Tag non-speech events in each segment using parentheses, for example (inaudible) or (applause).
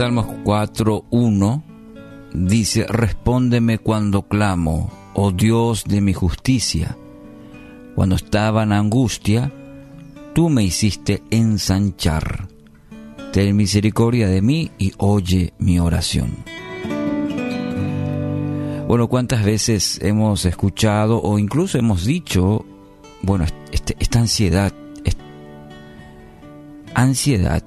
Salmos 4.1 dice, respóndeme cuando clamo, oh Dios de mi justicia. Cuando estaba en angustia, tú me hiciste ensanchar. Ten misericordia de mí y oye mi oración. Bueno, ¿cuántas veces hemos escuchado o incluso hemos dicho, bueno, este, esta ansiedad, ansiedad,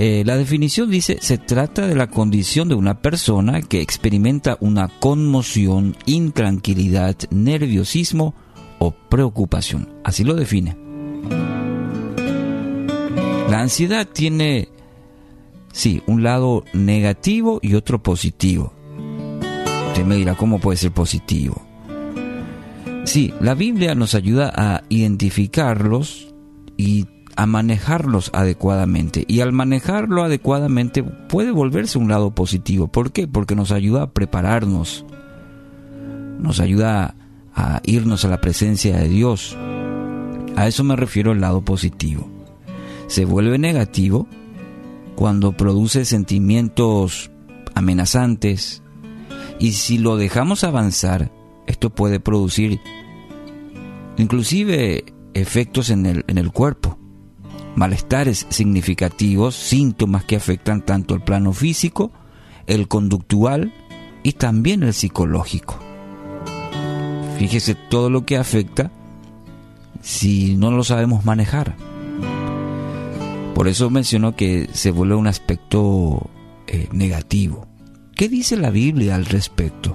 eh, la definición dice, se trata de la condición de una persona que experimenta una conmoción, intranquilidad, nerviosismo o preocupación. Así lo define. La ansiedad tiene, sí, un lado negativo y otro positivo. Usted me dirá, ¿cómo puede ser positivo? Sí, la Biblia nos ayuda a identificarlos y a manejarlos adecuadamente. Y al manejarlo adecuadamente puede volverse un lado positivo. ¿Por qué? Porque nos ayuda a prepararnos. Nos ayuda a irnos a la presencia de Dios. A eso me refiero el lado positivo. Se vuelve negativo cuando produce sentimientos amenazantes y si lo dejamos avanzar, esto puede producir inclusive efectos en el, en el cuerpo malestares significativos, síntomas que afectan tanto el plano físico, el conductual y también el psicológico. Fíjese todo lo que afecta si no lo sabemos manejar. Por eso mencionó que se vuelve un aspecto eh, negativo. ¿Qué dice la Biblia al respecto?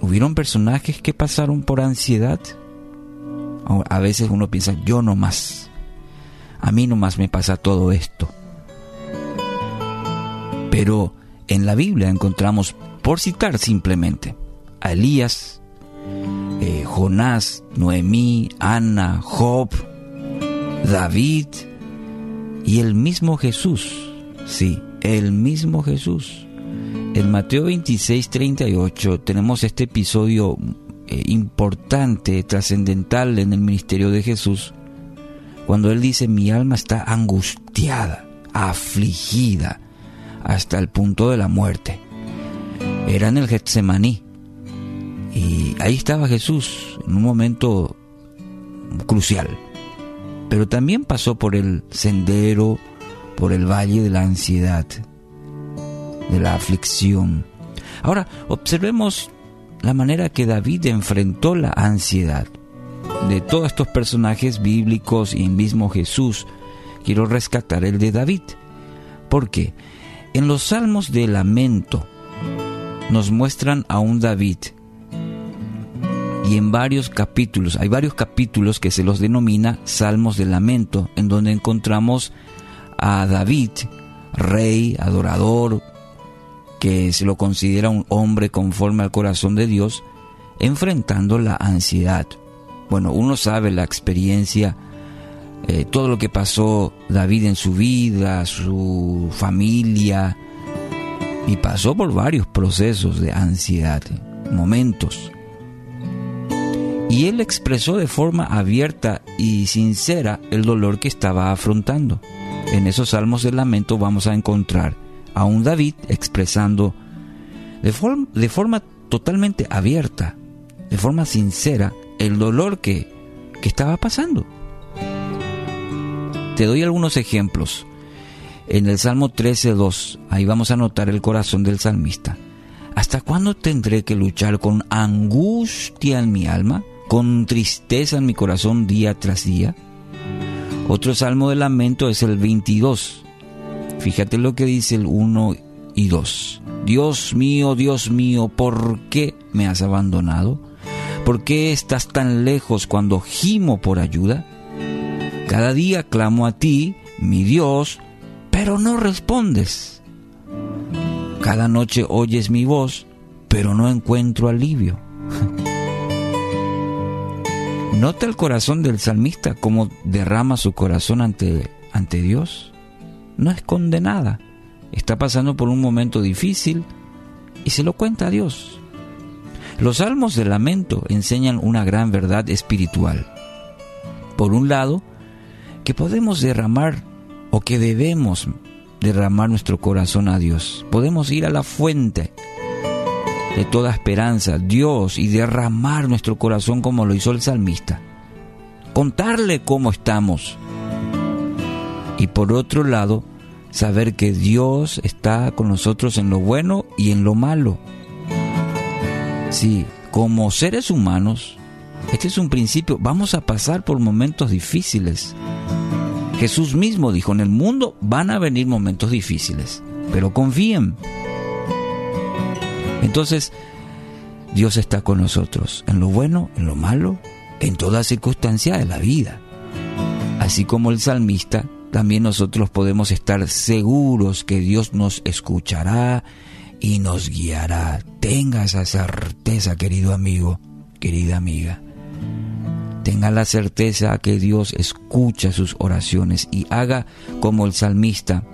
¿Hubieron personajes que pasaron por ansiedad? A veces uno piensa, yo no más a mí nomás me pasa todo esto. Pero en la Biblia encontramos, por citar simplemente, a Elías, eh, Jonás, Noemí, Ana, Job, David y el mismo Jesús. Sí, el mismo Jesús. En Mateo 26, 38 tenemos este episodio eh, importante, trascendental en el ministerio de Jesús, cuando Él dice, mi alma está angustiada, afligida, hasta el punto de la muerte. Era en el Getsemaní. Y ahí estaba Jesús en un momento crucial. Pero también pasó por el sendero, por el valle de la ansiedad, de la aflicción. Ahora, observemos la manera que David enfrentó la ansiedad de todos estos personajes bíblicos y mismo Jesús, quiero rescatar el de David. Porque en los salmos de lamento nos muestran a un David y en varios capítulos, hay varios capítulos que se los denomina salmos de lamento, en donde encontramos a David, rey, adorador, que se lo considera un hombre conforme al corazón de Dios, enfrentando la ansiedad, bueno, uno sabe la experiencia, eh, todo lo que pasó David en su vida, su familia, y pasó por varios procesos de ansiedad, momentos. Y él expresó de forma abierta y sincera el dolor que estaba afrontando. En esos salmos de lamento vamos a encontrar a un David expresando de, de forma totalmente abierta, de forma sincera, el dolor que, que estaba pasando. Te doy algunos ejemplos. En el Salmo 13.2, ahí vamos a notar el corazón del salmista. ¿Hasta cuándo tendré que luchar con angustia en mi alma, con tristeza en mi corazón día tras día? Otro salmo de lamento es el 22. Fíjate lo que dice el 1 y 2. Dios mío, Dios mío, ¿por qué me has abandonado? ¿Por qué estás tan lejos cuando gimo por ayuda? Cada día clamo a ti, mi Dios, pero no respondes. Cada noche oyes mi voz, pero no encuentro alivio. (laughs) Nota el corazón del salmista cómo derrama su corazón ante, ante Dios. No esconde nada. Está pasando por un momento difícil y se lo cuenta a Dios. Los salmos de lamento enseñan una gran verdad espiritual. Por un lado, que podemos derramar o que debemos derramar nuestro corazón a Dios. Podemos ir a la fuente de toda esperanza, Dios, y derramar nuestro corazón como lo hizo el salmista. Contarle cómo estamos. Y por otro lado, saber que Dios está con nosotros en lo bueno y en lo malo. Sí, como seres humanos, este es un principio, vamos a pasar por momentos difíciles. Jesús mismo dijo, en el mundo van a venir momentos difíciles, pero confíen. Entonces, Dios está con nosotros, en lo bueno, en lo malo, en toda circunstancia de la vida. Así como el salmista, también nosotros podemos estar seguros que Dios nos escuchará y nos guiará. Tenga esa certeza, querido amigo, querida amiga. Tenga la certeza que Dios escucha sus oraciones y haga como el salmista,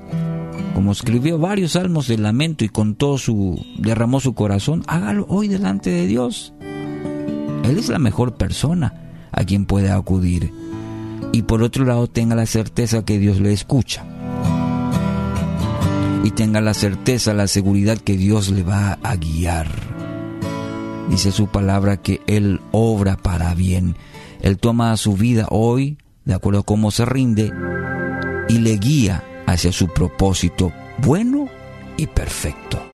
como escribió varios salmos de lamento y con todo su derramó su corazón, hágalo hoy delante de Dios. Él es la mejor persona a quien puede acudir. Y por otro lado, tenga la certeza que Dios le escucha. Y tenga la certeza, la seguridad que Dios le va a guiar. Dice su palabra que Él obra para bien él toma su vida hoy, de acuerdo a cómo se rinde, y le guía hacia su propósito bueno y perfecto.